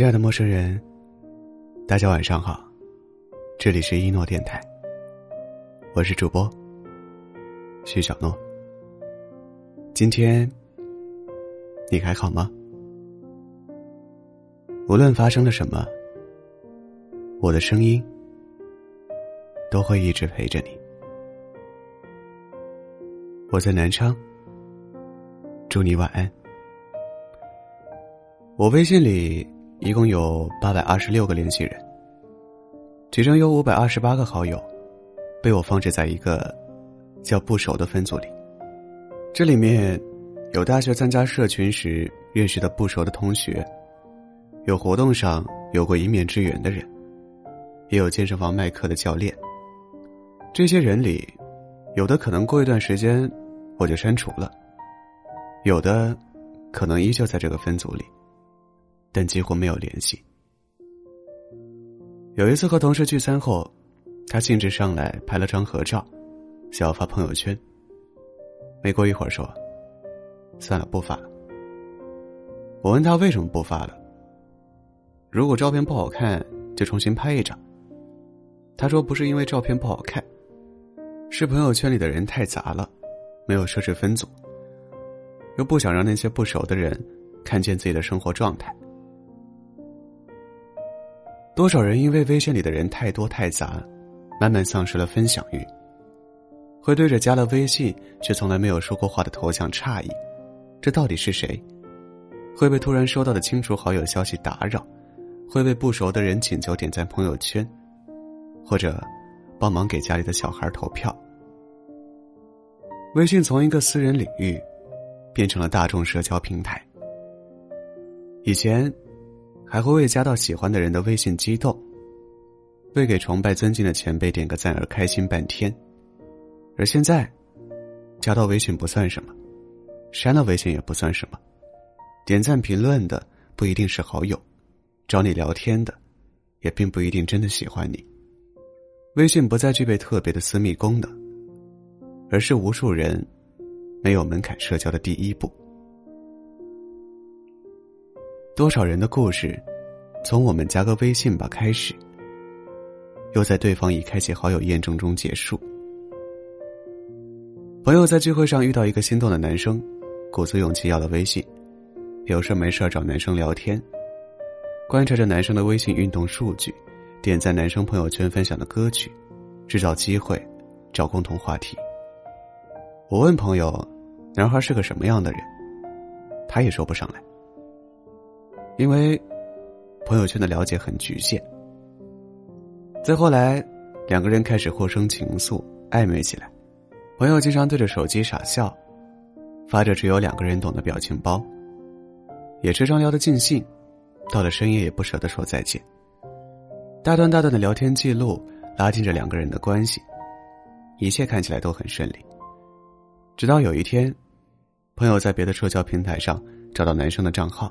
亲爱的陌生人，大家晚上好，这里是一诺电台，我是主播徐小诺。今天你还好吗？无论发生了什么，我的声音都会一直陪着你。我在南昌，祝你晚安。我微信里。一共有八百二十六个联系人，其中有五百二十八个好友，被我放置在一个叫“不熟”的分组里。这里面有大学参加社群时认识的不熟的同学，有活动上有过一面之缘的人，也有健身房卖课的教练。这些人里，有的可能过一段时间我就删除了，有的可能依旧在这个分组里。但几乎没有联系。有一次和同事聚餐后，他兴致上来拍了张合照，想要发朋友圈。没过一会儿说：“算了，不发了。”我问他为什么不发了。如果照片不好看，就重新拍一张。他说：“不是因为照片不好看，是朋友圈里的人太杂了，没有设置分组，又不想让那些不熟的人看见自己的生活状态。”多少人因为微信里的人太多太杂，慢慢丧失了分享欲。会对着加了微信却从来没有说过话的头像诧异，这到底是谁？会被突然收到的清除好友消息打扰，会被不熟的人请求点赞朋友圈，或者帮忙给家里的小孩投票。微信从一个私人领域，变成了大众社交平台。以前。还会为加到喜欢的人的微信激动，为给崇拜尊敬的前辈点个赞而开心半天，而现在，加到微信不算什么，删了微信也不算什么，点赞评论的不一定是好友，找你聊天的，也并不一定真的喜欢你。微信不再具备特别的私密功能，而是无数人没有门槛社交的第一步。多少人的故事，从我们加个微信吧开始，又在对方已开启好友验证中结束。朋友在聚会上遇到一个心动的男生，鼓足勇气要了微信，有事没事找男生聊天，观察着男生的微信运动数据，点赞男生朋友圈分享的歌曲，制造机会，找共同话题。我问朋友，男孩是个什么样的人，他也说不上来。因为朋友圈的了解很局限，再后来，两个人开始互生情愫，暧昧起来。朋友经常对着手机傻笑，发着只有两个人懂的表情包，也时常聊得尽兴，到了深夜也不舍得说再见。大段大段的聊天记录拉近着两个人的关系，一切看起来都很顺利。直到有一天，朋友在别的社交平台上找到男生的账号。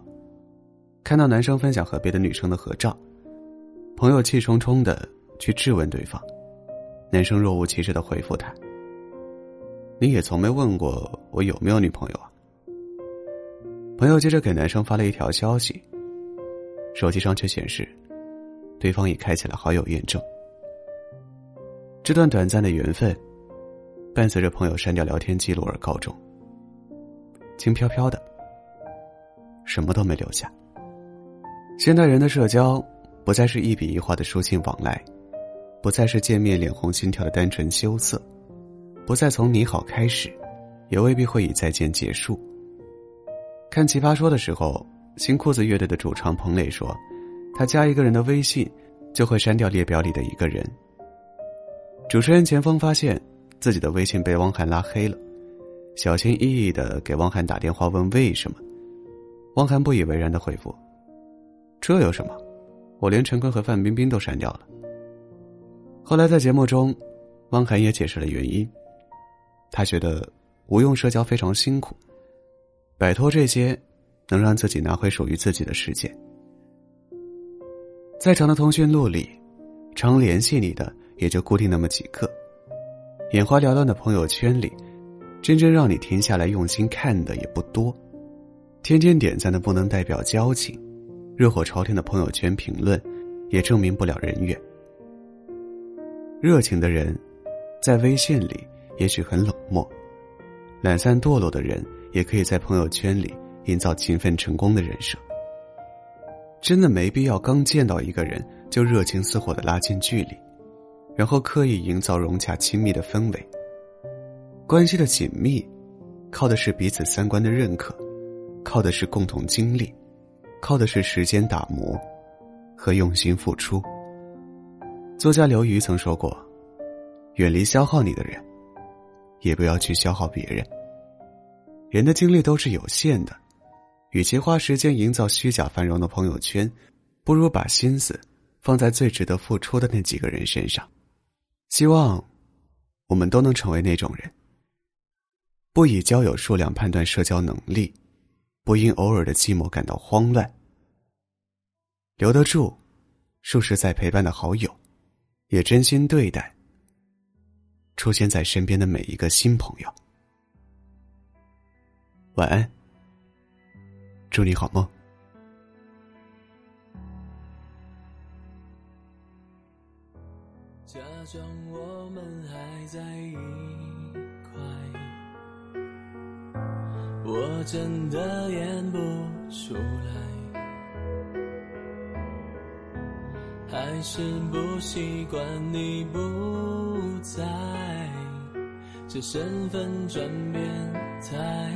看到男生分享和别的女生的合照，朋友气冲冲的去质问对方，男生若无其事的回复他：“你也从没问过我有没有女朋友啊？”朋友接着给男生发了一条消息，手机上却显示，对方已开启了好友验证。这段短暂的缘分，伴随着朋友删掉聊天记录而告终，轻飘飘的，什么都没留下。现代人的社交，不再是一笔一画的书信往来，不再是见面脸红心跳的单纯羞涩，不再从你好开始，也未必会以再见结束。看《奇葩说》的时候，新裤子乐队的主唱彭磊说，他加一个人的微信，就会删掉列表里的一个人。主持人钱枫发现自己的微信被汪涵拉黑了，小心翼翼的给汪涵打电话问为什么，汪涵不以为然的回复。这有什么？我连陈坤和范冰冰都删掉了。后来在节目中，汪涵也解释了原因。他觉得无用社交非常辛苦，摆脱这些，能让自己拿回属于自己的时间。再长的通讯录里，常联系你的也就固定那么几个。眼花缭乱的朋友圈里，真正让你停下来用心看的也不多。天天点赞的不能代表交情。热火朝天的朋友圈评论，也证明不了人缘。热情的人，在微信里也许很冷漠；懒散堕落的人，也可以在朋友圈里营造勤奋成功的人设。真的没必要刚见到一个人就热情似火的拉近距离，然后刻意营造融洽亲密的氛围。关系的紧密，靠的是彼此三观的认可，靠的是共同经历，靠的是时间打磨和用心付出。作家刘瑜曾说过：“远离消耗你的人，也不要去消耗别人。人的精力都是有限的，与其花时间营造虚假繁荣的朋友圈，不如把心思放在最值得付出的那几个人身上。希望我们都能成为那种人，不以交友数量判断社交能力，不因偶尔的寂寞感到慌乱，留得住数十载陪伴的好友。”也真心对待出现在身边的每一个新朋友。晚安，祝你好梦。假装我们还在一我真的演不出来。还是不习惯你不在，这身份转变太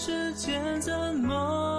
时间怎么